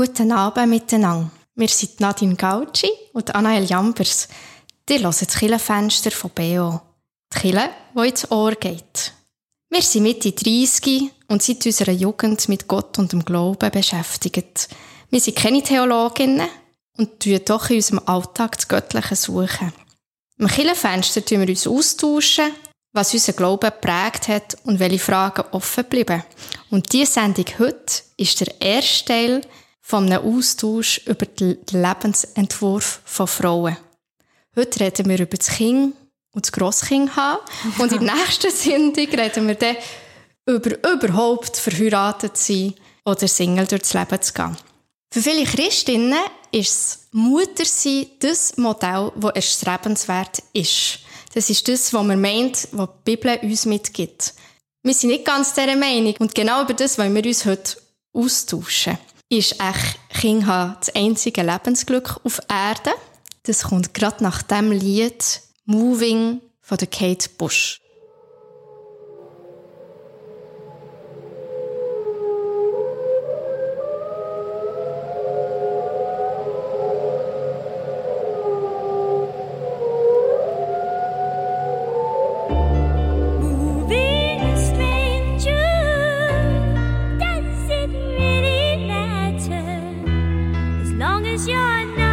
Guten Abend miteinander. Wir sind Nadine Gauci und Anael Jambers. Die hören das Killenfenster von BO. Die Kille, die ins Ohr geht. Wir sind Mitte 30 und seit unserer Jugend mit Gott und dem Glauben beschäftigt. Wir sind keine Theologinnen und tun doch in unserem Alltag das Göttliche suchen. Im Killenfenster tun wir uns austauschen, was unser Glauben geprägt hat und welche Fragen offen bleiben. Und diese Sendung heute ist der erste Teil von einem Austausch über den Lebensentwurf von Frauen. Heute reden wir über das Kind und das Grosskind haben. Und in der nächsten Sendung reden wir dann über überhaupt verheiratet sein oder Single durchs Leben zu gehen. Für viele Christinnen ist das Muttersein das Modell, das erstrebenswert ist. Das ist das, was man meint, was die Bibel uns mitgibt. Wir sind nicht ganz dieser Meinung und genau über das wollen wir uns heute austauschen. Ist echt Kinder das einzige Lebensglück auf Erde? Das kommt gerade nach dem Lied Moving von der Kate Bush. is your name?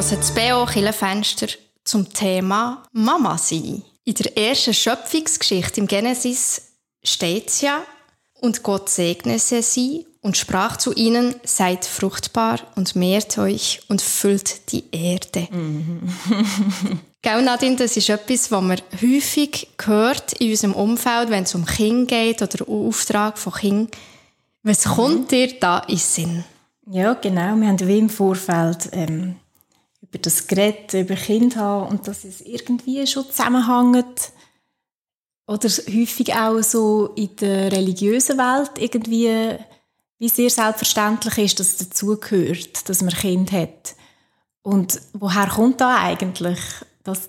Hören das BO Killenfenster zum Thema Mama sein. In der ersten Schöpfungsgeschichte im Genesis steht es ja, und Gott segnete sie und sprach zu ihnen, seid fruchtbar und mehrt euch und füllt die Erde. Mhm. Gell, Nadine, das ist etwas, was man häufig hört in unserem Umfeld, wenn es um Kinder geht oder um Auftrag von Kindern. Was mhm. kommt dir da in Sinn? Ja, genau. Wir haben wie im Vorfeld ähm, über das Gerät, über Kind haben und dass es irgendwie schon zusammenhängt. Oder häufig auch so in der religiösen Welt irgendwie, wie sehr selbstverständlich ist, dass es dazugehört, dass man Kind hat. Und woher kommt da eigentlich, dass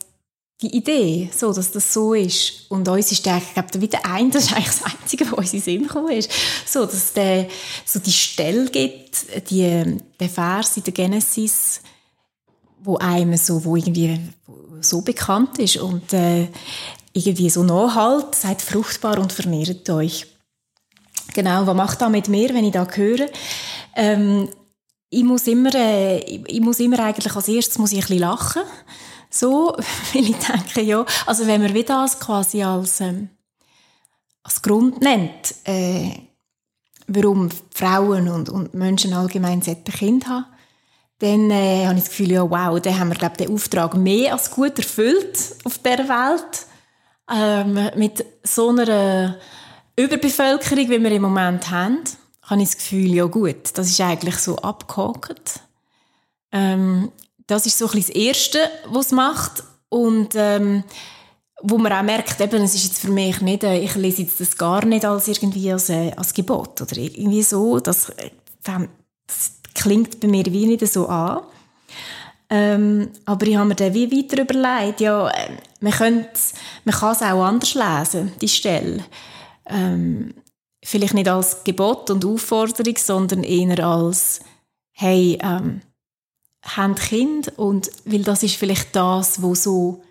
die Idee, so, dass das so ist. Und uns ist der, ich glaube, wieder ein, das ist eigentlich das Einzige, was uns in den Sinn gekommen ist, so, dass der, so die Stelle gibt, die, der Vers in der Genesis, wo einem so, wo irgendwie so bekannt ist und äh, irgendwie so nachhalt, seid fruchtbar und vernehrt euch. Genau, was macht das mit mir, wenn ich da höre? Ähm, ich muss immer, äh, ich muss immer eigentlich als erstes muss ich ein bisschen lachen so, weil ich denke, ja, also wenn man wieder das quasi als, ähm, als Grund nennt, äh, warum Frauen und, und Menschen allgemein solche Kinder haben, dann äh, habe ich das Gefühl, ja, wow, dann haben wir, glaube den Auftrag mehr als gut erfüllt auf dieser Welt. Ähm, mit so einer Überbevölkerung, wie wir im Moment haben, habe ich das Gefühl, ja gut, das ist eigentlich so abgehakt. Ähm, das ist so ein bisschen das Erste, was es macht. Und ähm, wo man auch merkt, eben, es ist jetzt für mich nicht, äh, ich lese jetzt das gar nicht als irgendwie als, äh, als Gebot oder irgendwie so. Das, äh, das klingt bei mir wie nicht so an. Ähm, aber ich habe mir dann wie weiter überlegt, ja, äh, man, könnte, man kann es auch anders lesen, die Stelle. Ähm, vielleicht nicht als Gebot und Aufforderung, sondern eher als, hey, ähm, haben Kind und weil das ist vielleicht das, wo so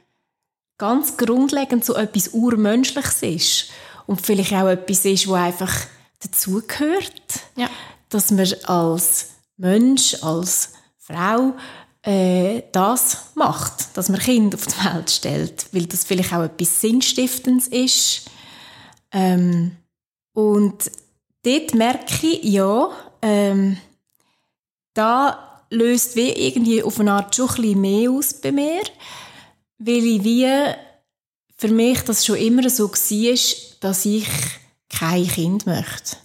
ganz grundlegend so etwas urmenschliches ist und vielleicht auch etwas ist, wo einfach dazugehört, ja. dass man als Mensch, als Frau äh, das macht, dass man Kind auf die Welt stellt, weil das vielleicht auch etwas Sinnstiftendes ist. Ähm, und dort merke ich, ja, ähm, da löst wie irgendwie auf eine Art schon ein bisschen mehr aus bei mir, weil ich wie für mich das schon immer so war, dass ich kein Kind möchte.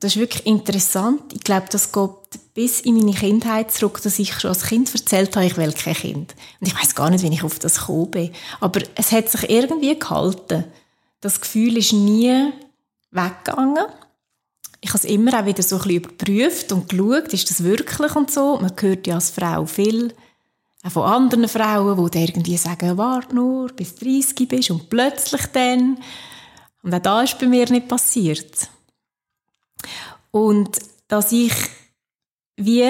Das ist wirklich interessant. Ich glaube, das geht bis in meine Kindheit zurück, dass ich schon als Kind erzählt habe, ich will kein Kind. Und ich weiß gar nicht, wie ich auf das gekommen bin. Aber es hat sich irgendwie gehalten. Das Gefühl ist nie weggegangen ich habe es immer auch wieder so ein bisschen überprüft und geschaut, ist das wirklich und so. Man hört ja als Frau viel auch von anderen Frauen, die irgendwie sagen, warte nur, bis 30 bist und plötzlich dann. Und auch das ist bei mir nicht passiert. Und dass ich wie,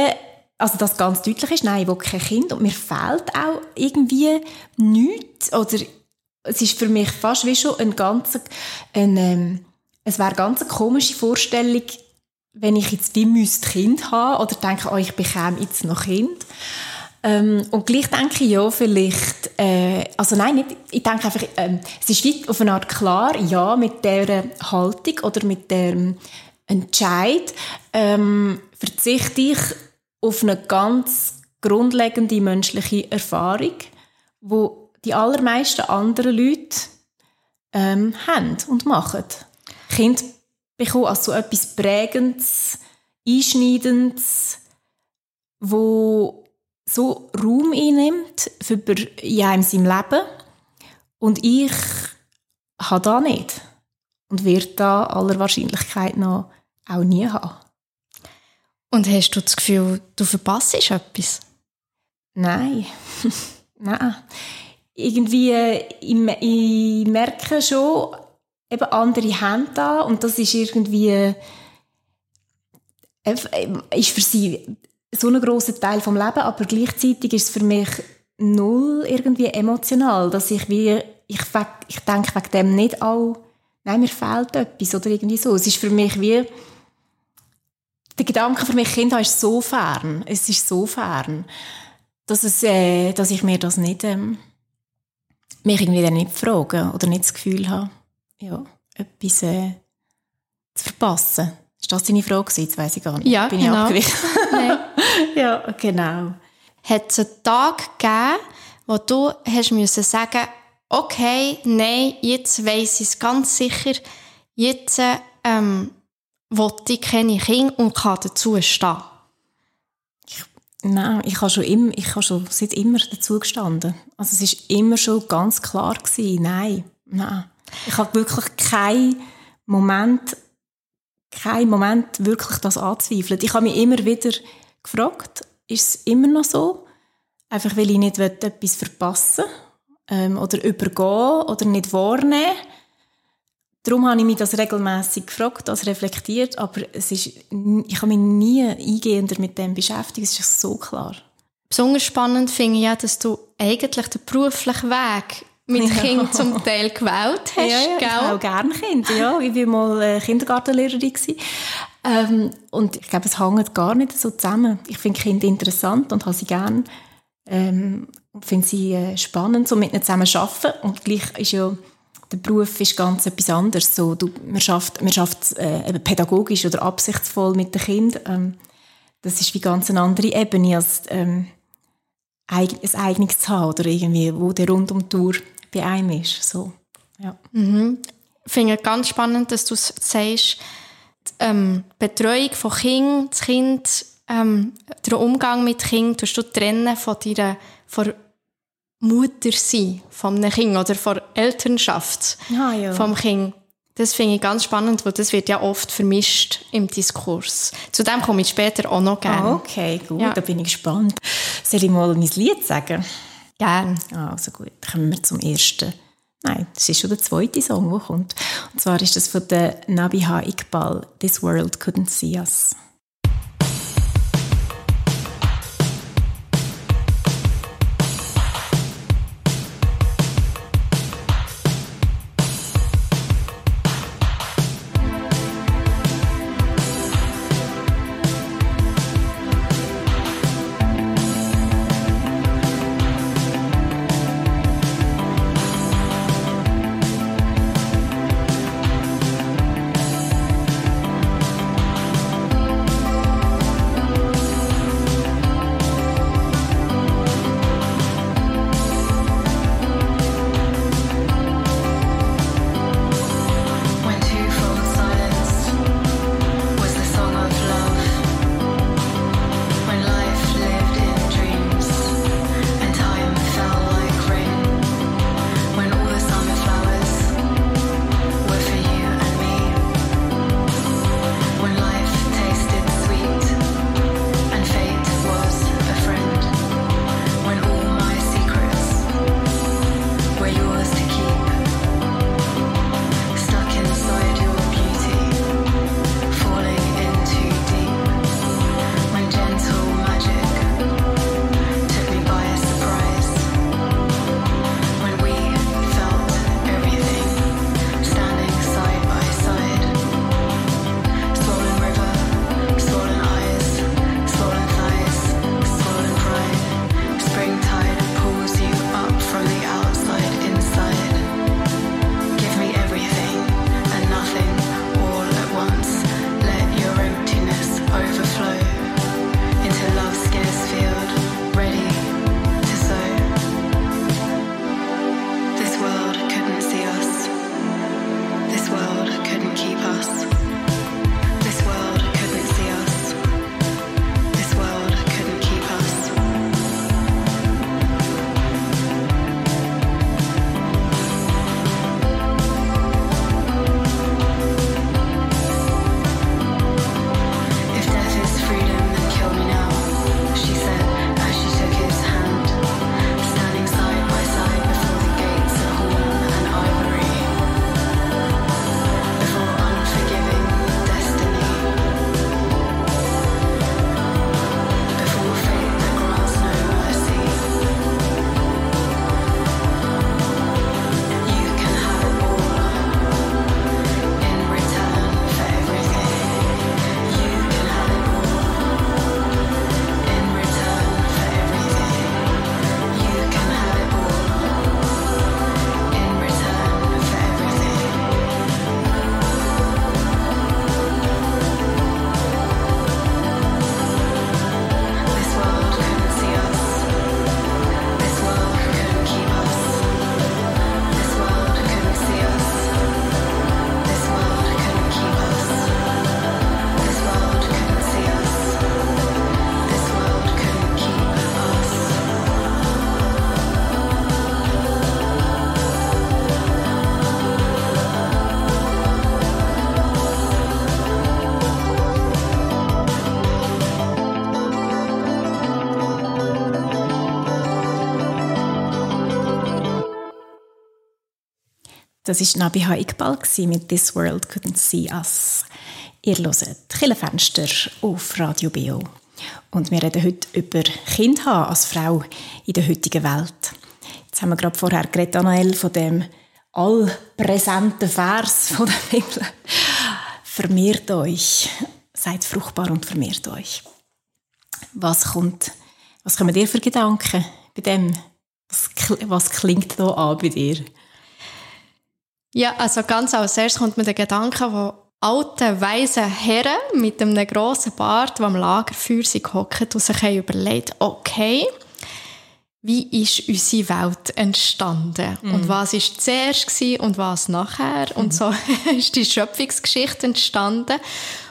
also das ganz deutlich ist, nein, ich will kein Kind und mir fehlt auch irgendwie nichts oder es ist für mich fast wie schon ein ganzer, ein, ähm, es wäre ganz eine komische Vorstellung, wenn ich jetzt wie müsste Kind haben oder denke, oh, ich bekäme jetzt noch Kind. Ähm, und gleich denke ich, ja, vielleicht, äh, also nein, nicht, ich denke einfach, ähm, es ist auf eine Art klar, ja, mit dieser Haltung oder mit dem Entscheid ähm, verzichte ich auf eine ganz grundlegende menschliche Erfahrung, wo die allermeisten anderen Leute ähm, haben und machen. Kind bekommen als so etwas Prägendes, Einschneidendes, wo so Raum einnimmt für in einem seinem Leben. Und ich habe da nicht. Und werde da aller Wahrscheinlichkeit nach auch nie haben. Und hast du das Gefühl, du verpasst etwas? Nein. Nein. Irgendwie, ich, ich merke schon, eben andere haben da und das ist irgendwie äh, ist für sie so ein großer Teil vom Leben, aber gleichzeitig ist es für mich null irgendwie emotional, dass ich wie ich, ich denke wegen dem nicht auch nein, mir fehlt etwas oder irgendwie so. Es ist für mich wie der Gedanke für mich Kinder ist so fern, es ist so fern, dass es, äh, dass ich mir das nicht ähm, mich irgendwie dann nicht frage oder nicht das Gefühl habe ja, etwas äh, zu verpassen. Ist das deine Frage gewesen? Jetzt weiss ich gar nicht. Ja, Bin genau. ich ja, genau. Hat es einen Tag gegeben, wo du hast müssen sagen okay, nein, jetzt weiss ich es ganz sicher, jetzt ähm, will ich keine Kinder und kann dazu stehen? Nein, ich habe schon immer, ich habe schon seit immer dazu gestanden. Also es ist immer schon ganz klar gewesen, nein, nein. Ich habe wirklich keinen Moment, keinen Moment wirklich das anzweifelt. Ich habe mich immer wieder gefragt, ist es immer noch so? Einfach weil ich nicht etwas verpassen ähm, oder übergehen oder nicht wahrnehmen. Darum habe ich mich das regelmäßig gefragt, das reflektiert, aber es ist, ich habe mich nie eingehender mit dem beschäftigt, es ist so klar. Besonders spannend finde ich ja, dass du eigentlich den beruflichen Weg mit ja. Kindern zum Teil gewählt hast. Ja, ja gell? ich habe auch gerne Kinder. Ja, ich war mal äh, Kindergartenlehrerin. Ähm, und ich glaube, es hängt gar nicht so zusammen. Ich finde Kinder interessant und habe sie gerne. Ähm, finde sie äh, spannend, so mit ihnen zusammen zu arbeiten. Und gleich ist ja der Beruf ist ganz etwas anderes. So, du, man schafft, man schafft äh, eben pädagogisch oder absichtsvoll mit den Kindern. Ähm, das ist wie ganz eine andere Ebene als ähm, ein eigenes zu haben oder irgendwie, wo der rund um die Tour bei einem ist. So, ja. Mhm. Ich finde es ganz spannend, dass du sagst, die ähm, Betreuung von Kindern, das Kind, ähm, der Umgang mit Kindern, tust du trennen von deiner von Mutter sein von einem Kind oder von Elternschaft ah, ja. vom Kind. Das finde ich ganz spannend, weil das wird ja oft vermischt im Diskurs. Zu dem komme ich später auch noch gerne. Ah, okay, gut, ja. da bin ich gespannt. Soll ich mal mein Lied sagen? Gerne. Ah, also gut, kommen wir zum ersten. Nein, das ist schon der zweite Song, der kommt. Und zwar ist das von der Nabiha Iqbal, «This World Couldn't See Us». Das war Nabiha Iqbal mit «This World Couldn't See Us». Ihr hört Killenfenster auf Radio BO. Und wir reden heute über Kind haben als Frau in der heutigen Welt. Jetzt haben wir gerade vorher geredet, Anael, von dem allpräsenten Vers von der Bibel. Vermehrt euch, seid fruchtbar und vermehrt euch. Was kommt, was kommen dir für Gedanken bei dem? Was, was klingt da an bei dir? Ja, also ganz als erstes kommt mir der Gedanke, wo alte, weise Herren mit einem grossen Bart, die am Lagerfeuer gehockt und sich überlegt, okay, wie ist unsere Welt entstanden mm. und was ist zuerst und was nachher mm. und so ist die Schöpfungsgeschichte entstanden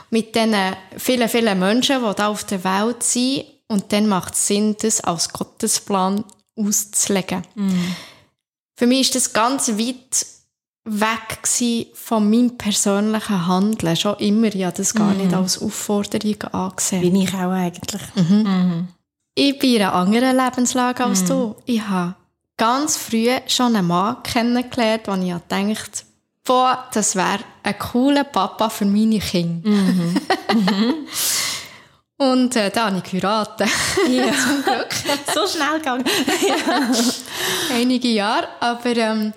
mit den vielen, vielen Menschen, die da auf der Welt sind und dann macht es Sinn, das als Gottesplan auszulegen. Mm. Für mich ist das ganz weit weg von meinem persönlichen Handeln. Schon immer, ja, das gar mm. nicht als Aufforderung angesehen. Bin ich auch eigentlich. Mhm. Mhm. Ich bin in einer anderen Lebenslage als mm. du. Ich habe ganz früh schon einen Mann kennengelernt, wo ich dachte, boah, das wäre ein cooler Papa für meine Kinder. Mhm. Und äh, da habe ich geheiratet. Ja. Zum Glück. so schnell gegangen. ja. Einige Jahre, aber... Ähm,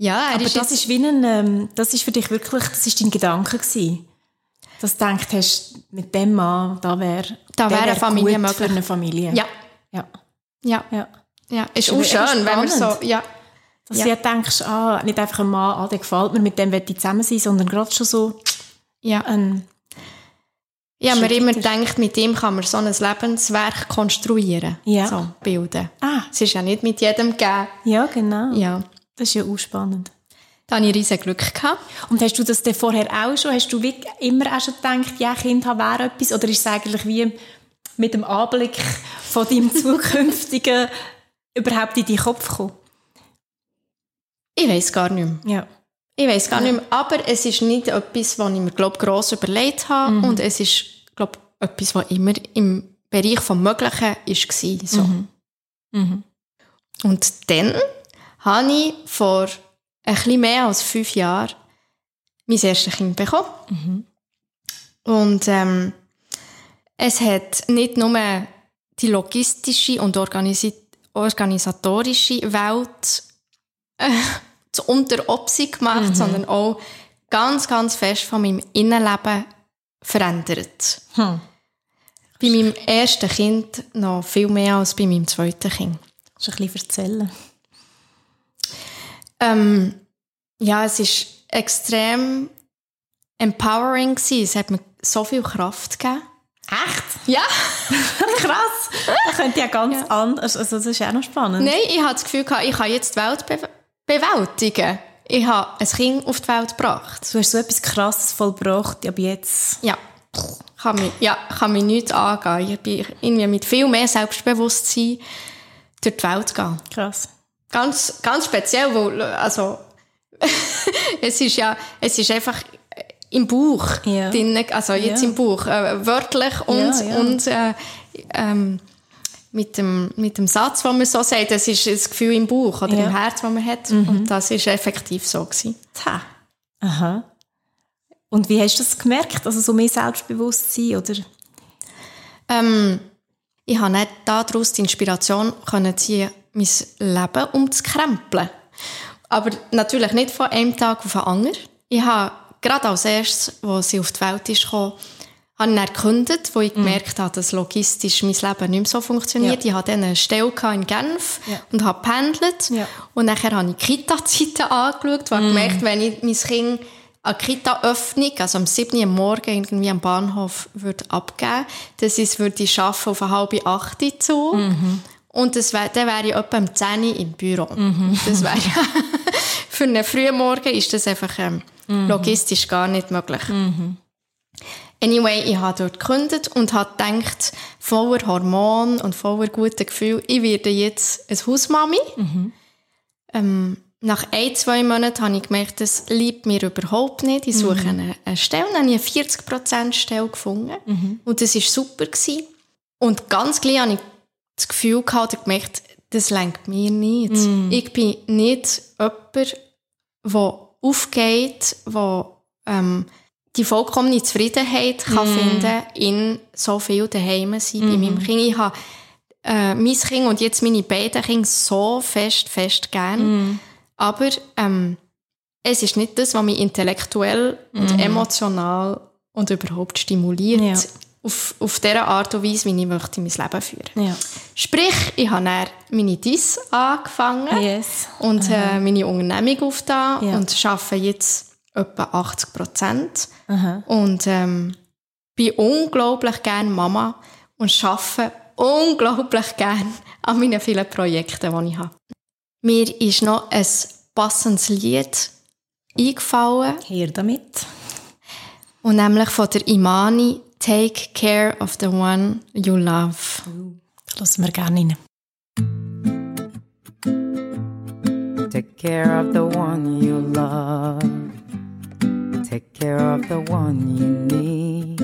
ja, aber ist das ist wie ein, ähm, das ist für dich wirklich, das ist dein Gedanke gewesen. Dass du gedacht hast, mit dem Mann, da wäre, da wäre eine Familie möglich. für eine Familie. Ja. Ja. Ja. ja. ja. Ist auch schön, wenn man so, ja. Dass ja. du denkst, ah, nicht einfach ein Mann, ah, der gefällt mir, mit dem will ich zusammen sein, sondern gerade schon so ja. ein ja, man immer denkt, mit ihm kann man so ein Lebenswerk konstruieren, ja. so bilden. Ah. Es ist ja nicht mit jedem gegeben. Ja, genau. Ja. Das ist ja auch spannend. Da hatte ich riesen Glück. Gehabt. Und hast du das denn vorher auch schon? Hast du immer auch schon gedacht, ja, Kind haben wäre etwas? Oder ist es eigentlich wie mit dem Anblick von deinem zukünftigen überhaupt in deinen Kopf gekommen? Ich weiß gar nicht mehr. Ja. Ich weiß gar nicht mehr. Aber es ist nicht etwas, was ich mir glaub, gross überlegt habe. Mhm. Und es ist glaub, etwas, was immer im Bereich des Möglichen war. So. Mhm. Mhm. Und dann habe ich vor ein bisschen mehr als fünf Jahren mein erstes Kind bekommen. Mhm. Und ähm, es hat nicht nur die logistische und organisi organisatorische Welt äh, zu unter gemacht, mhm. sondern auch ganz, ganz fest von meinem Innenleben verändert. Hm. Bei meinem ersten Kind noch viel mehr als bei meinem zweiten Kind. Kannst du ein bisschen erzählen? Ähm, ja, es ist extrem empowering gewesen. Es hat mir so viel Kraft gegeben. Echt? Ja. Krass. Das könnte ja ganz ja. anders. Also das ist auch noch spannend. Nein, ich hatte das Gefühl, ich kann jetzt die Welt be bewältigen. Ich habe ein Kind auf die Welt gebracht. Du hast so etwas Krasses vollbracht, aber jetzt... Ja. Kann mich, ja, kann mich nichts angehen. Ich bin irgendwie mit viel mehr Selbstbewusstsein durch die Welt gehen. Krass. Ganz, ganz speziell, weil, also, es ist ja, es ist einfach im Buch ja. drin, also jetzt ja. im Buch, äh, wörtlich und, ja, und äh, ähm, mit, dem, mit dem Satz, den man so sagt, das ist das Gefühl im Buch oder im Herz, das man hat. Mhm. Und das ist effektiv so gewesen. Ha. Aha. Und wie hast du das gemerkt? Also so mehr Selbstbewusstsein, oder? Ähm, ich habe nicht daraus die Inspiration können ziehen mein Leben umzukrempeln. Aber natürlich nicht von einem Tag auf den anderen. Ich habe gerade als erstes, als sie auf die Welt ist gekommen, habe ich erkundet, wo ich mhm. gemerkt habe, dass logistisch mein Leben nicht mehr so funktioniert. Ja. Ich hatte eine Stelle in Genf ja. und habe pendelt. Ja. Und nachher habe ich Kita-Zeiten angeschaut, und mhm. gemerkt, wenn ich mein Kind an Kita-Öffnung, also am 7. Uhr morgen irgendwie am Bahnhof würde abgeben, ich es würde schaffen auf eine halbe Achte zu. Mhm. Und das wär, dann wäre ich etwa um 10 Uhr im Büro. Mhm. Das wäre für einen frühen Morgen ist das einfach ähm, mhm. logistisch gar nicht möglich. Mhm. Anyway, ich habe dort gekündigt und habe gedacht, voller Hormon und voller guten Gefühl, ich werde jetzt eine Hausmami. Mhm. Ähm, nach ein, zwei Monaten habe ich gemerkt, das liebt mir überhaupt nicht. Ich suche mhm. eine, eine Stelle, dann habe ich eine 40% Stelle gefunden. Mhm. Und das war super. Gewesen. Und ganz gleich habe ich das Gefühl gehabt oder gemerkt, das lenkt mir nicht. Mm. Ich bin nicht jemand, wo aufgeht, wo ähm, die vollkommene Zufriedenheit kann Mhm. finden in so viel daheim sein bei meinem Kind. Ich habe äh, mein Kind und jetzt meine beiden Kinder so fest, fest gern. Mhm. Aber ähm, es ist nicht das, was mich intellektuell und emotional und überhaupt stimuliert. Ja. Auf, auf dieser Art und Weise, wie ich möchte mein Leben führen. Ja. Sprich, ich habe dann meine DIS angefangen Yes. und äh, meine Unternehmung aufgetan Ja. und arbeite jetzt etwa 80 Prozent. Und ähm, bin unglaublich gerne Mama und arbeite unglaublich gerne an meinen vielen Projekten, die ich habe. Mir ist noch ein passendes Lied eingefallen, Her damit. und nämlich von der Imani «Take care of the one you love». Lassen wir gerne rein. Take care of the one you love. Take care of the one you need.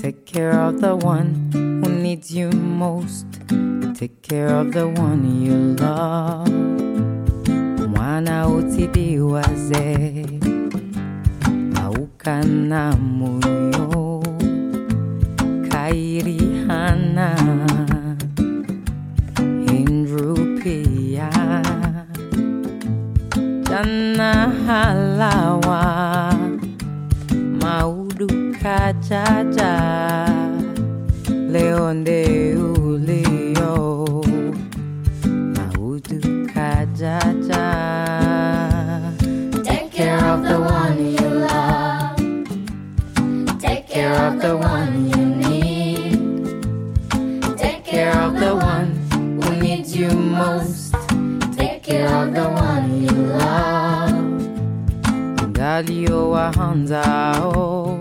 Take care of the one who needs you most. Take care of the one you love. Mwana utidiwaze aukana moyo kairihana Indrupia Jana halawa Maudu kajaja Leonde Galio wahanzao oh.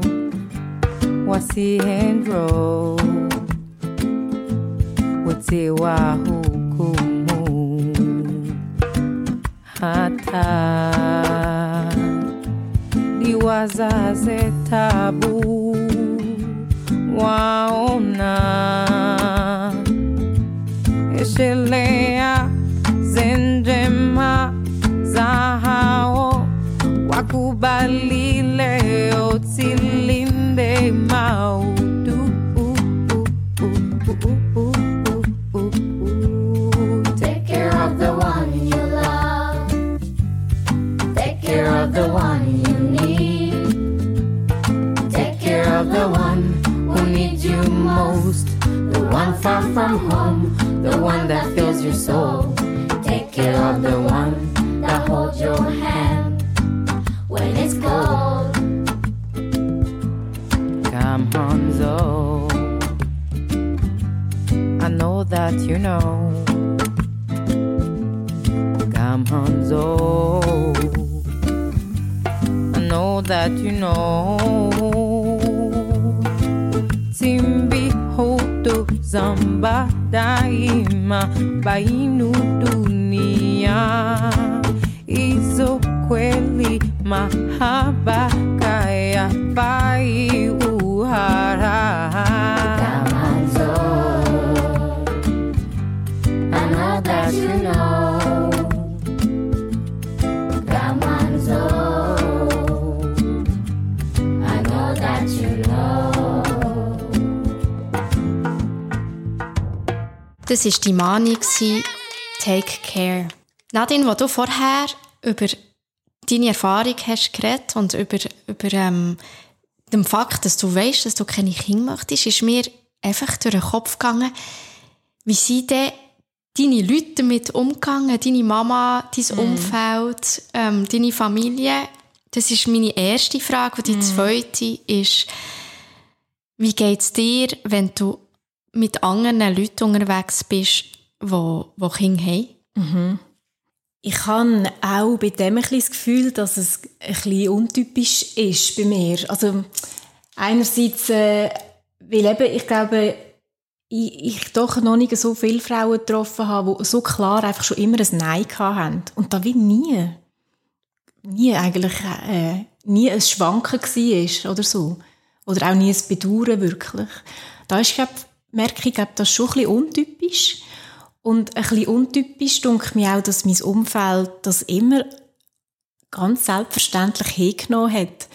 wasihendro wote wa hukumu. Hata liwazaze tabu waona. Eshelea zenjema Take care of the one you love. Take care of the one you need. Take care of the one who needs you most. The one far from home, the one that fills your soul. Take care of the one that holds your hand that you know. Come, Hanzo. I know that you know. Timbi hoto zamba daima bainu dunia izo kweli mahaba kaya bai Das war die Mahnung, «Take care». Nadine, wo du vorher über deine Erfahrung hast geredet und über, über ähm, den Fakt, dass du weißt, dass du keine Kinder möchtest, ist mir einfach durch den Kopf gegangen, wie sind denn deine Leute damit umgegangen, deine Mama, dein Umfeld, ähm, deine Familie. Das ist meine erste Frage. Und die zweite ist, wie geht es dir, wenn du mit anderen Leuten unterwegs bist, die, die Kinder haben? Ich habe auch bei dem ein das Gefühl, dass es ein bisschen untypisch ist bei mir. Also einerseits, äh, weil eben, ich glaube, ich, ich doch noch nicht so viele Frauen getroffen habe, die so klar einfach schon immer ein Nein hatten. Und da wie nie, nie eigentlich, äh, nie ein Schwanken war oder so. Oder auch nie ein Bedauern wirklich. Da ist, glaub, merke ich, das schon ein bisschen untypisch. Und ein bisschen untypisch denke mir auch, dass mein Umfeld das immer ganz selbstverständlich hingenommen hat.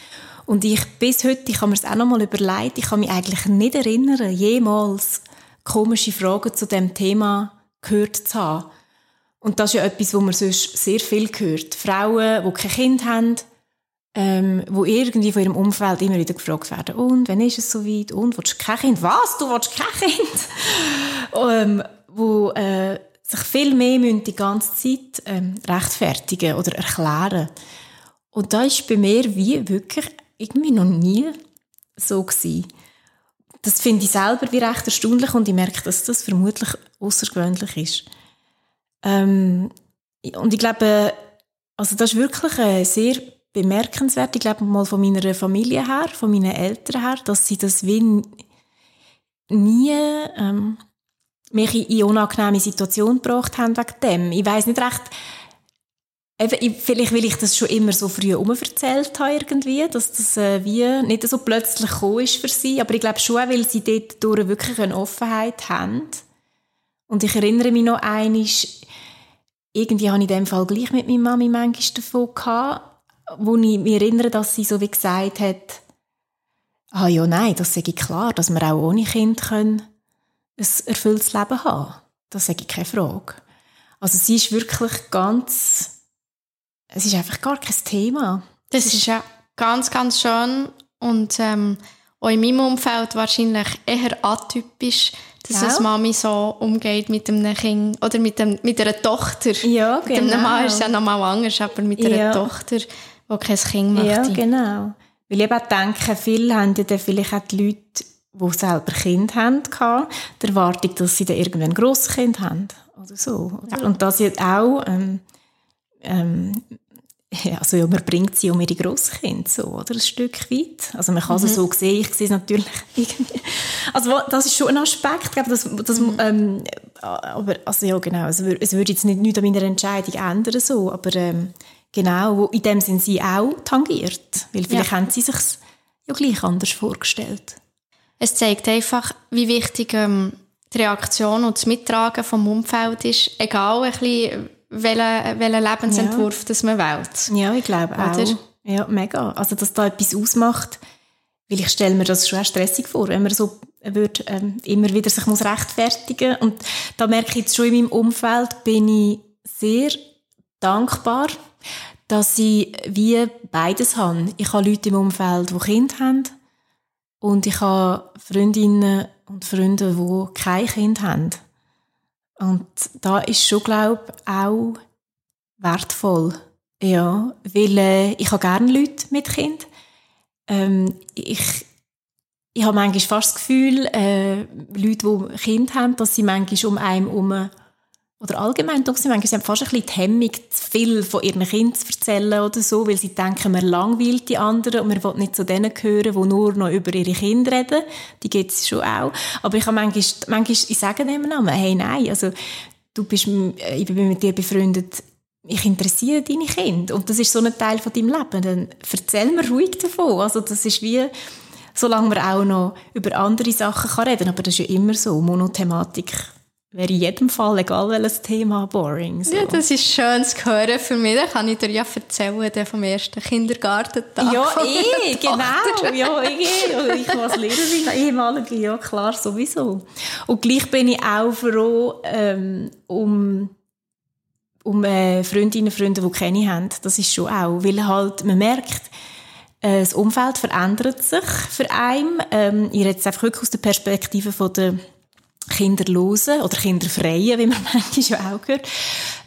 Und ich bis heute, ich habe mir es auch noch mal überlegt, ich kann mich eigentlich nicht erinnern, jemals komische Fragen zu dem Thema gehört zu haben. Und das ist ja etwas, wo man sonst sehr viel hört. Frauen, die kein Kind haben, ähm, wo irgendwie von ihrem Umfeld immer wieder gefragt werden, und, wann ist es soweit? Und, willst du kein Kind? Was? Du willst kein Kind? ähm, wo äh, sich viel mehr müssen die ganze Zeit ähm, rechtfertigen oder erklären. Und da ist bei mir wie wirklich irgendwie noch nie so gewesen. Das finde ich selber wie recht erstaunlich und ich merke, dass das vermutlich außergewöhnlich ist. Ähm, und ich glaube, also das ist wirklich äh, sehr bemerkenswert, ich glaube mal von meiner Familie her, von meinen Eltern her, dass sie das wie nie ähm, mich in unangenehme Situation gebracht haben wegen dem. Ich weiß nicht recht, vielleicht, weil ich das schon immer so früh umverzählt habe irgendwie, dass das äh, wie nicht so plötzlich gekommen ist für sie. Aber ich glaube schon, weil sie dort durch wirklich eine Offenheit haben. Und ich erinnere mich noch einmal, irgendwie habe ich in dem Fall gleich mit meiner Mami manchmal davon gehabt, wo ich mich erinnere, dass sie so wie gesagt hat, ah ja, nein, das sage ich klar, dass wir auch ohne Kind können ein erfülltes Leben haben. Das sage ich keine Frage. Also sie ist wirklich ganz es ist einfach gar kein Thema. Das ist ja ganz, ganz schön und ähm, auch in meinem Umfeld wahrscheinlich eher atypisch, dass ja. Mami so umgeht mit einem Kind oder mit, einem, mit einer Tochter. Ja, genau. Mit einem Mann ist es ja nochmal anders, aber mit einer ja. Tochter, die kein Kind möchte. Ja, genau. Weil ich auch denke, viele haben ja dann vielleicht auch die Leute, die selber Kind haben, die Erwartung, dass sie dann irgendwann ein grosses Kind haben. Oder so. Ja. Und das jetzt auch... Ähm, ähm, also ja, man bringt sie um ihre Grosskinder so, oder? Ein Stück weit. Also man kann mhm. es so sehen, ich sehe es natürlich irgendwie. Also das ist schon ein Aspekt, glaube, das, das, mhm. ähm, aber, also ja genau, es würde, es würde jetzt nicht nichts an meiner Entscheidung ändern, so, aber ähm, genau, wo in dem sind sie auch tangiert, weil vielleicht ja. haben sie sich ja gleich anders vorgestellt. Es zeigt einfach, wie wichtig ähm, die Reaktion und das Mittragen vom Umfeld ist, egal ein bisschen, welchen, welchen Lebensentwurf ja. das man wählt. Ja, ich glaube auch. Ja, mega. Also, dass da etwas ausmacht, weil ich stelle mir das schon stressig vor, wenn man so würde, ähm, immer wieder sich muss rechtfertigen Und da merke ich jetzt schon in meinem Umfeld, bin ich sehr dankbar, dass ich wie beides habe. Ich habe Leute im Umfeld, die Kinder haben und ich habe Freundinnen und Freunde, die kein Kind haben. Und da ist schon, glaube ich, auch wertvoll. Ja, weil äh, ich habe gerne Leute mit Kind. Ähm, ich, ich habe manchmal fast das Gefühl, äh, Leute, die Kind haben, dass sie manchmal um einen herum oder allgemein doch, sie manchmal haben fast ein bisschen die Hemmung, zu viel von ihren Kindern zu erzählen oder so, weil sie denken, man langweilt die anderen und man will nicht zu denen gehören, die nur noch über ihre Kinder reden. Die gibt es schon auch. Aber ich habe manchmal, manchmal ich sage dem Namen, hey, nein, also, du bist, ich bin mit dir befreundet, ich interessiere deine Kinder und das ist so ein Teil von deinem Leben, dann erzähl mir ruhig davon. Also das ist wie, solange man auch noch über andere Sachen kann reden, aber das ist ja immer so, Monothematik wäre in jedem Fall, egal welches Thema, boring. So. Ja, das ist schön zu hören für mich. Da kann ich dir ja erzählen, vom ersten Kindergartentag. Ja, eh, genau. Ja, ich, ich als Lehrerin, ehemalige, ja klar, sowieso. Und gleich bin ich auch froh ähm, um um äh, Freundinnen und Freunde, die keine haben. Das ist schon auch, weil halt man merkt, äh, das Umfeld verändert sich für einen. Ähm, ich rede jetzt einfach wirklich aus der Perspektive von der Kinderlosen oder Kinderfreien, wie man manchmal auch hört.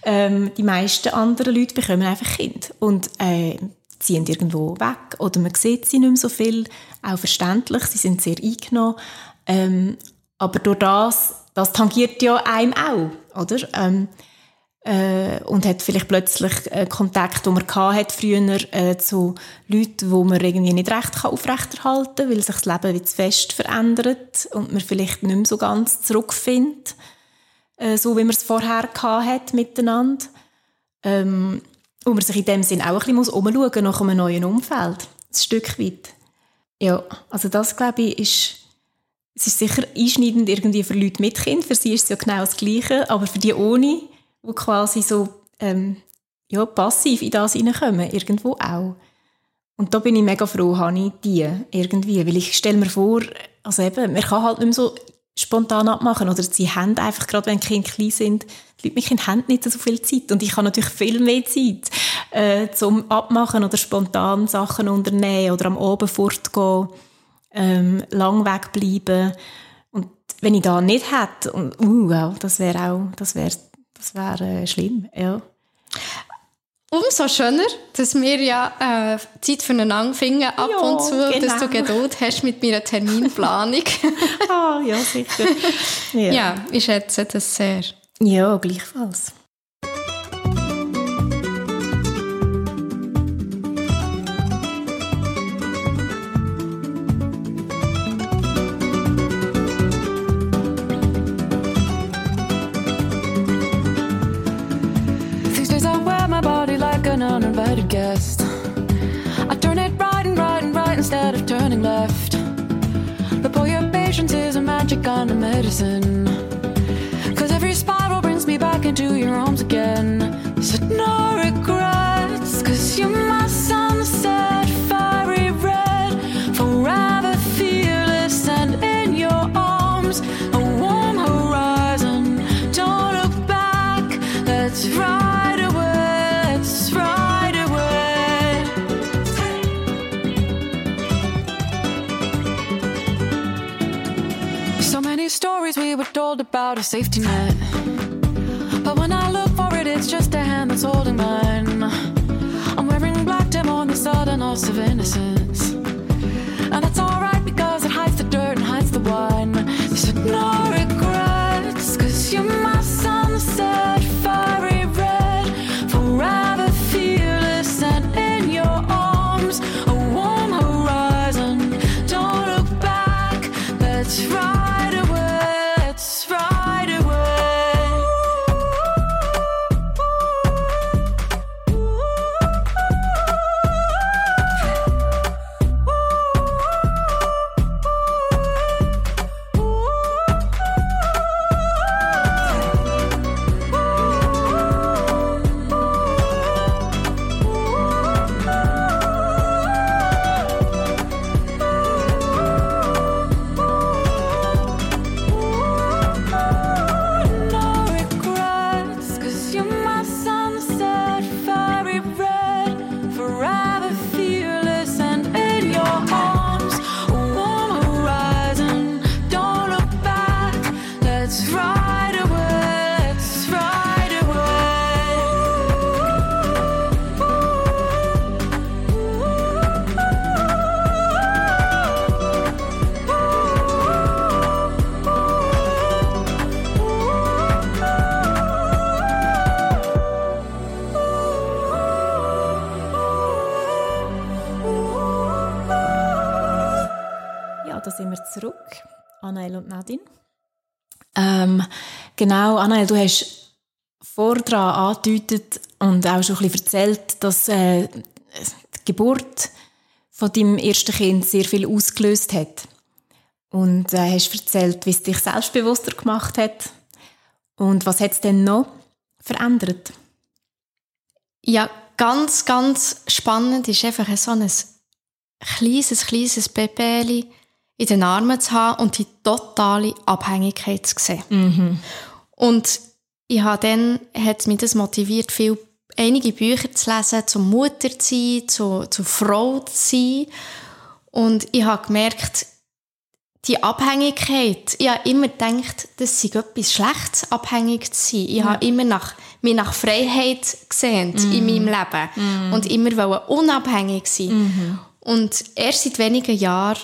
Ähm, die meisten anderen Leute bekommen einfach Kind und äh, ziehen irgendwo weg oder man sieht sie nicht mehr so viel. Auch verständlich, sie sind sehr eingenommen. Ähm, aber durch das, das tangiert ja einem auch, oder? Ähm, äh, und hat vielleicht plötzlich äh, Kontakt, den man hat früher äh, zu Leuten, wo man irgendwie nicht recht kann aufrechterhalten kann, weil sich das Leben wie zu fest verändert und man vielleicht nicht mehr so ganz zurückfindet, äh, so wie man es vorher hat miteinander. Ähm, und man sich in dem Sinn auch ein bisschen muss umschauen nach einem neuen Umfeld, ein Stück weit. Ja, also das glaube ich ist es ist sicher einschneidend irgendwie für Leute mit Kind, für sie ist es ja genau das Gleiche, aber für die ohne wo quasi so ähm, ja, passiv in das hineinkommen, irgendwo auch. Und da bin ich mega froh, habe ich die irgendwie, weil ich stelle mir vor, also eben, man kann halt nicht mehr so spontan abmachen oder sie haben einfach, gerade wenn die Kinder klein sind, die Leute mit Kindern haben nicht so viel Zeit und ich habe natürlich viel mehr Zeit äh, zum Abmachen oder spontan Sachen unternehmen oder am Abend fortgehen, ähm, lang wegbleiben und wenn ich da nicht hätte, und, uh, das wäre auch, das wäre das wäre äh, schlimm, ja. Umso schöner, dass wir ja äh, Zeit füreinander finden ab Ja, und zu, dass du genau. Geduld hast mit meiner Terminplanung. Ah, ja, sicher. ja. ja, ich schätze das sehr. ja, gleichfalls. Magic kind of medicine. Cause every spiral brings me back into your arms again. Said no regrets, about a safety net. But when I look for it, it's just a hand that's holding mine. I'm wearing black dim on the sudden loss of innocence. And that's alright because it hides the dirt and hides the wine. You said no und Nadine. Ähm, genau, Anel, du hast vordran angedeutet und auch schon ein bisschen erzählt, dass äh, die Geburt von deinem ersten Kind sehr viel ausgelöst hat. Und äh, hast erzählt, wie es dich selbstbewusster gemacht hat. Und was hat es denn noch verändert? Ja, ganz, ganz spannend ist einfach so ein kleines, kleines Baby in den Armen zu haben und die totale Abhängigkeit zu sehen. Und ich habe dann, hat mich das motiviert, viel, einige Bücher zu lesen, zum Mutter zu sein, zu, zu Frau zu sein. Und ich habe gemerkt, die Abhängigkeit, ich habe immer gedacht, das sei etwas Schlechtes, abhängig zu sein. Ich habe immer nach, mich nach Freiheit gesehnt in meinem Leben und immer wollte unabhängig sein. Und erst seit wenigen Jahren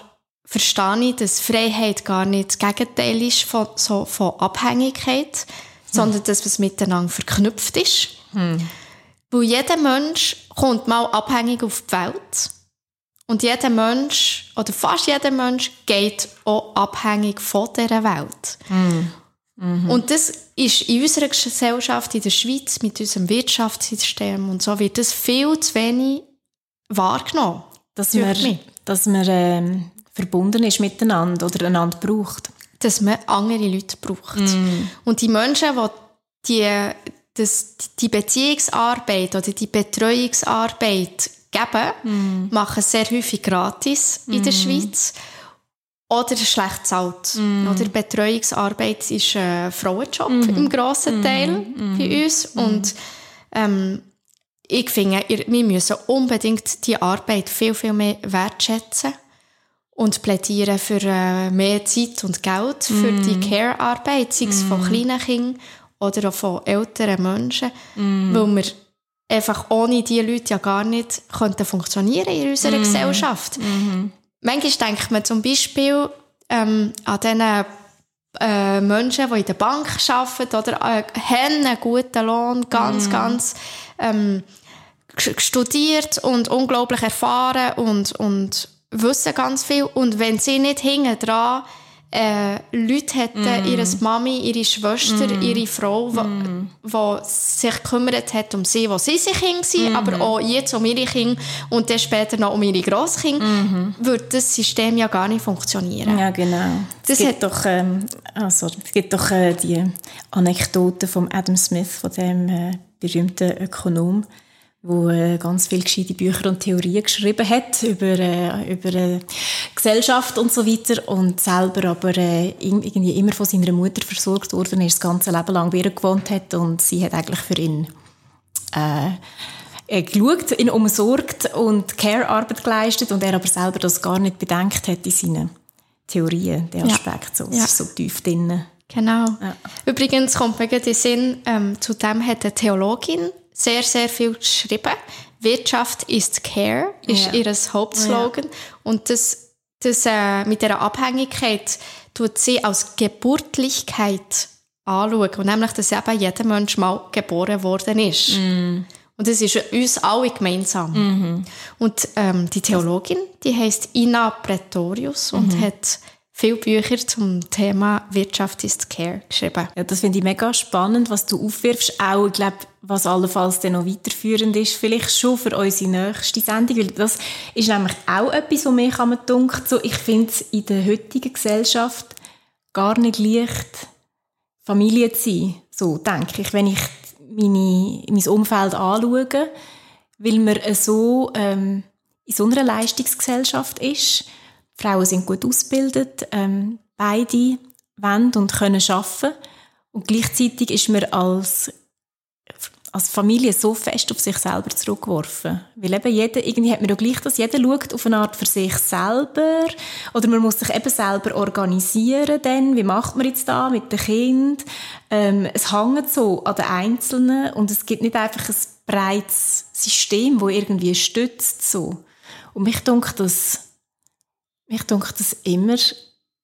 verstehe ich, dass Freiheit gar nicht das Gegenteil ist von, so, von Abhängigkeit, sondern dass es miteinander verknüpft ist. Weil jeder Mensch kommt mal abhängig auf die Welt. Und jeder Mensch, oder fast jeder Mensch, geht auch abhängig von dieser Welt. Und das ist in unserer Gesellschaft, in der Schweiz, mit unserem Wirtschaftssystem und so, wird das viel zu wenig wahrgenommen. Dass mich. dass man ähm, verbunden ist miteinander oder einander braucht. dass man andere Leute braucht. Und die Menschen, die, die dass die Beziehungsarbeit oder die Betreuungsarbeit geben, machen sehr häufig gratis in der Schweiz. Oder schlecht zahlt. Oder Betreuungsarbeit ist ein Frauenjob im grossen Teil bei uns. Und ähm, ich finde, wir müssen unbedingt die Arbeit viel, viel mehr wertschätzen und plädieren für äh, mehr Zeit und Geld für die Care-Arbeit, sei es von kleinen Kindern oder auch von älteren Menschen, weil wir einfach ohne diese Leute ja gar nicht könnten funktionieren in unserer Gesellschaft. Manchmal denkt man zum Beispiel ähm, an diesen äh, Menschen, die in der Bank arbeiten oder äh, haben einen guten Lohn, ganz, ganz ähm, studiert und unglaublich erfahren und, und wissen ganz viel. Und wenn sie nicht hinten dran äh, Leute hätten, ihre Mami, ihre Schwester, ihre Frau, die wo sich gekümmert hat um sie, wo sie sich Kinder sind, aber auch jetzt um ihre Kinder und dann später noch um ihre Grosskinder, würde das System ja gar nicht funktionieren. Ja, genau. Das es gibt doch, ähm, sorry. es gibt doch äh, die Anekdote von Adam Smith, von dem äh, berühmten Ökonom, wo äh, ganz viele gescheite Bücher und Theorien geschrieben hat über, äh, über äh, Gesellschaft und so weiter und selber aber irgendwie immer von seiner Mutter versorgt worden ist, das ganze Leben lang bei ihr gewohnt hat und sie hat eigentlich für ihn äh, geschaut, ihn umsorgt und Care-Arbeit geleistet und er aber selber das gar nicht bedenkt hat in seinen Theorien, der Ja. Aspekt. So, es Ja. so tief drin. Genau. Ja. Übrigens kommt mir gerade in den Sinn, ähm, zu dem hat eine Theologin sehr, sehr viel geschrieben. Wirtschaft ist Care, ist Ja. ihr Hauptslogan. Und das, das äh, mit dieser Abhängigkeit tut sie als Geburtlichkeit anschauen. Und nämlich, dass eben jeder Mensch mal geboren worden ist. Und das ist uns alle gemeinsam. Und ähm, die Theologin, die heißt Ina Pretorius und hat viele Bücher zum Thema Wirtschaft ist Care geschrieben. Ja, das finde ich mega spannend, was du aufwirfst. Auch, ich glaube, was allenfalls dann noch weiterführend ist, vielleicht schon für unsere nächste Sendung, weil das ist nämlich auch etwas, was mir kann man dunkt. So, ich finde es in der heutigen Gesellschaft gar nicht leicht, Familie zu sein. So denke ich, wenn ich meine, mein Umfeld anschaue, weil man so ähm, in so einer Leistungsgesellschaft ist. Frauen sind gut ausgebildet, ähm, beide wollen und können arbeiten. Und gleichzeitig ist man als, als Familie so fest auf sich selber zurückgeworfen. Weil eben jeder, irgendwie hat man ja gleich das, jeder schaut auf eine Art für sich selber. Oder man muss sich eben selber organisieren dann. Wie macht man jetzt da mit dem Kind? Ähm, es hängt so an den Einzelnen und es gibt nicht einfach ein breites System, das irgendwie stützt. So. Und mich denkt das, mich denkt das immer,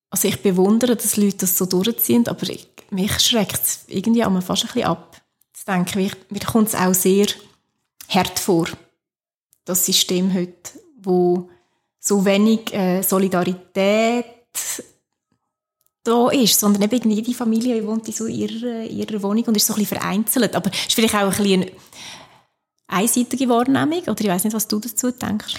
also ich bewundere, dass Leute das so durchziehen, aber ich, mich schreckt es irgendwie auch fast ein bisschen ab. Jetzt denke ich, mir kommt es auch sehr hart vor, das System heute, wo so wenig äh, Solidarität da ist, sondern eben irgendwie jede Familie wohnt in so ihrer, ihrer Wohnung und ist so ein bisschen vereinzelt. Aber es ist vielleicht auch ein bisschen eine einseitige Wahrnehmung, oder ich weiß nicht, was du dazu denkst.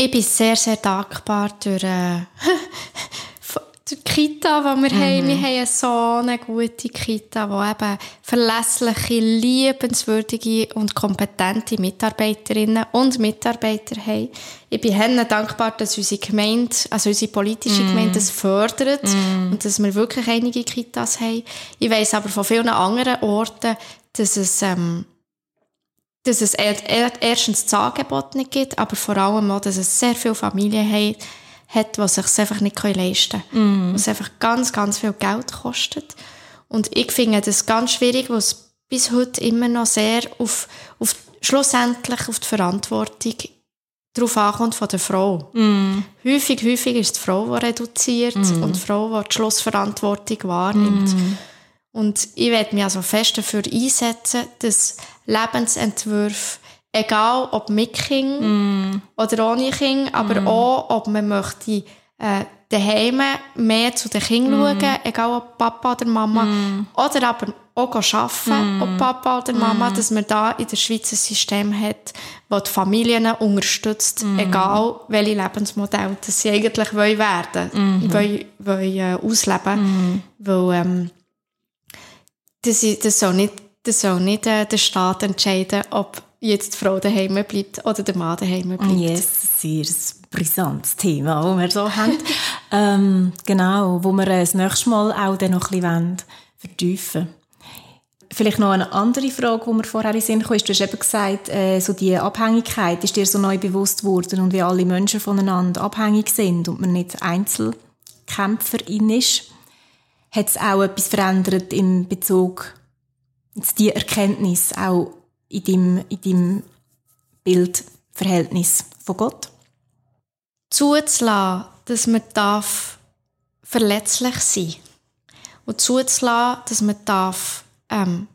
Ich bin sehr, sehr dankbar durch, äh, die Kita, die wir haben. Wir haben so eine gute Kita, die eben verlässliche, liebenswürdige und kompetente Mitarbeiterinnen und Mitarbeiter haben. Ich bin dankbar, dass unsere Gemeinde, also unsere politische Gemeinde das fördert und dass wir wirklich einige Kitas haben. Ich weiss aber von vielen anderen Orten, dass es... Ähm, dass es er- er- erstens das Angebot nicht gibt, aber vor allem auch, dass es sehr viele Familien hat, hat die sich es einfach nicht leisten können. Was einfach ganz, ganz viel Geld kostet. Und ich finde das ganz schwierig, weil es bis heute immer noch sehr auf, auf schlussendlich auf die Verantwortung darauf ankommt von der Frau. Häufig, häufig ist die Frau, die reduziert und die Frau, die die Schlussverantwortung wahrnimmt. Und ich werde mich also fest dafür einsetzen, dass Lebensentwürfe, egal ob mit Kind oder ohne Kind, aber auch, ob man möchte äh, daheim mehr zu den Kindern schauen, egal ob Papa oder Mama, oder aber auch arbeiten, ob Papa oder Mama, dass man da in der Schweiz ein System hat, das die Familien unterstützt, egal welche Lebensmodelle das sie eigentlich wollen werden wollen, wollen äh, ausleben. Weil ähm, das, das soll nicht das soll nicht äh, der Staat entscheiden, ob jetzt die Frau daheim bleibt oder der Mann daheim bleibt. Yes, sehr brisantes Thema, das wir so haben. ähm, genau, wo wir äh, das nächste Mal auch dann noch ein bisschen vertiefen Vielleicht noch eine andere Frage, die mir vorher in den Sinn kam, du hast eben gesagt, äh, so die Abhängigkeit ist dir so neu bewusst worden und wie alle Menschen voneinander abhängig sind und man nicht Einzelkämpferin ist. Hat es auch etwas verändert in Bezug auf die Erkenntnis auch in deinem, in deinem Bildverhältnis von Gott? Zuzulassen, dass man darf verletzlich sein und zuzulassen, dass man darf ähm,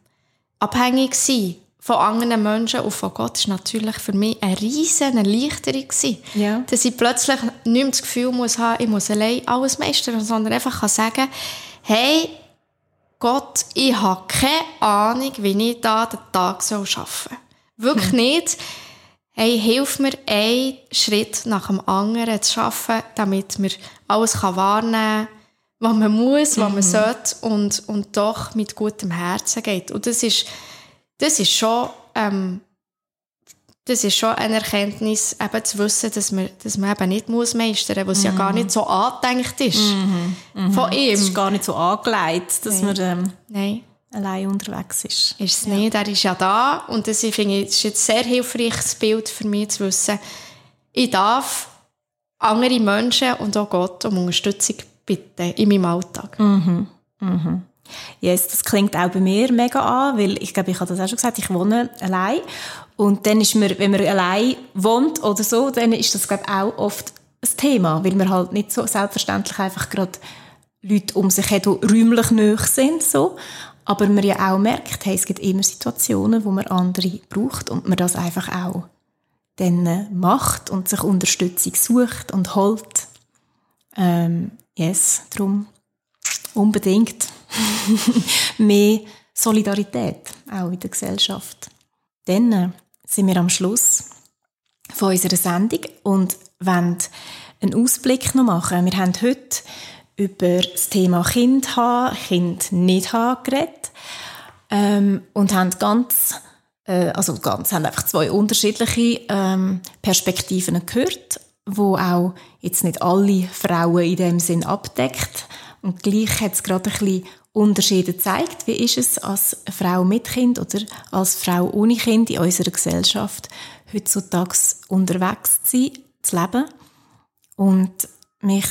abhängig sein von anderen Menschen und von Gott ist natürlich für mich eine riesige Erleichterung gewesen. Ja. Dass ich plötzlich nicht mehr das Gefühl muss haben, ich muss allein alles meistern, sondern einfach kann sagen, hey, Gott, ich habe keine Ahnung, wie ich da den Tag arbeiten soll. Wirklich Hm. nicht. Hey, hilf mir, einen Schritt nach dem anderen zu schaffen, damit mir alles kann wahrnehmen kann, was man muss, was Mhm. man sollte und, und doch mit gutem Herzen geht. Und das ist, das ist schon, ähm, das ist schon eine Erkenntnis, eben zu wissen, dass man, dass man eben nicht muss meistern muss, was ja gar nicht so angedenkt ist. Von ihm. Mhm. Es ist gar nicht so angelegt, dass man ähm, Nein. allein unterwegs ist. Ist es nicht. Er ist ja da. Und das ich finde das ist jetzt ein sehr hilfreiches Bild für mich zu wissen, ich darf andere Menschen und auch Gott um Unterstützung bitten in meinem Alltag. Yes, das klingt auch bei mir mega an, weil ich glaube, ich habe das auch schon gesagt, ich wohne allein. Und dann ist mir, wenn man allein wohnt oder so, dann ist das, glaube ich, auch oft ein Thema, weil man halt nicht so selbstverständlich einfach gerade Leute um sich hat, die räumlich nahe sind, so. Aber man ja auch merkt, hey, es gibt immer Situationen, wo man andere braucht und man das einfach auch dann äh, macht und sich Unterstützung sucht und holt. Ähm, yes, darum unbedingt mehr Solidarität auch in der Gesellschaft. Dann äh, sind wir am Schluss von unserer Sendung und wollen einen Ausblick noch machen. Wir haben heute über das Thema Kind haben, Kind nicht haben geredet ähm, und haben ganz, äh, also ganz, haben einfach zwei unterschiedliche ähm, Perspektiven gehört, wo auch jetzt nicht alle Frauen in dem Sinn abdeckt. Und gleich hat es gerade ein bisschen Unterschiede gezeigt. Wie ist es als Frau mit Kind oder als Frau ohne Kind in unserer Gesellschaft heutzutage unterwegs zu sein, zu leben? Und mich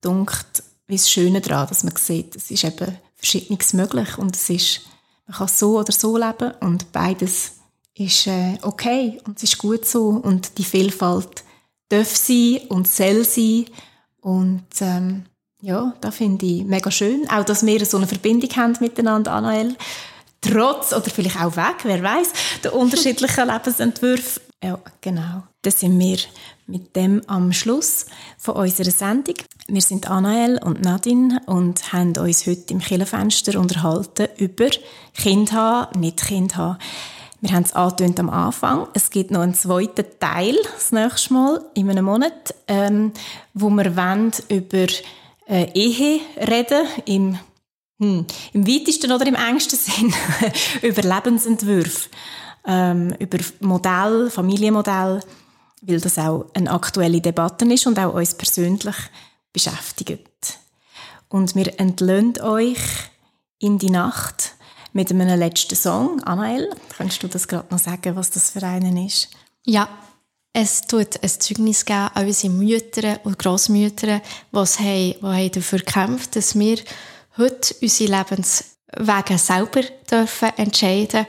dunkt, wie das Schöne daran, dass man sieht, es ist eben Verschiedenes möglich und es ist, man kann so oder so leben und beides ist äh, okay und es ist gut so und die Vielfalt darf sein und soll sein und ähm, ja, das finde ich mega schön. Auch, dass wir so eine Verbindung haben miteinander, Anael. Trotz, oder vielleicht auch weg, wer weiß, der unterschiedlichen Lebensentwürfe. Ja, genau. Da sind wir mit dem am Schluss von unserer Sendung. Wir sind Anael und Nadine und haben uns heute im Killenfenster unterhalten über Kind haben, nicht Kind haben. Wir haben es angetönt am Anfang. Es gibt noch einen zweiten Teil, das nächste Mal, in einem Monat, ähm, wo wir wollen über äh, Ehe reden, im, hm, im weitesten oder im engsten Sinn, über Lebensentwürfe, ähm, über Modell, Familienmodell, weil das auch eine aktuelle Debatte ist und auch uns persönlich beschäftigt. Und wir entlöhnt euch in die Nacht mit einem letzten Song. Anael, kannst du das gerade noch sagen, was das für einen ist? Ja, es tut ein Zeugnis geben an unsere Mütter und Grossmütter, die haben, die haben dafür gekämpft, dass wir heute unsere Lebenswege selber dürfen entscheiden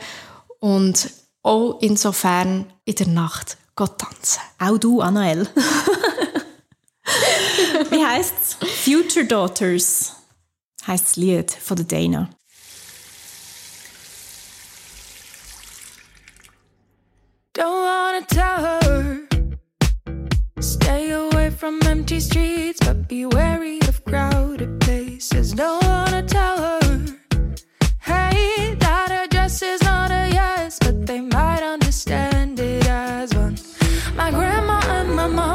und auch insofern in der Nacht Gott tanzen. Auch du, Anael. Wie heißt's? Future Daughters heißt das Lied von der Dana. From empty streets, but be wary of crowded places. Don't wanna tell her. Hey, that her dress is not a yes, but they might understand it as one. My grandma and my mother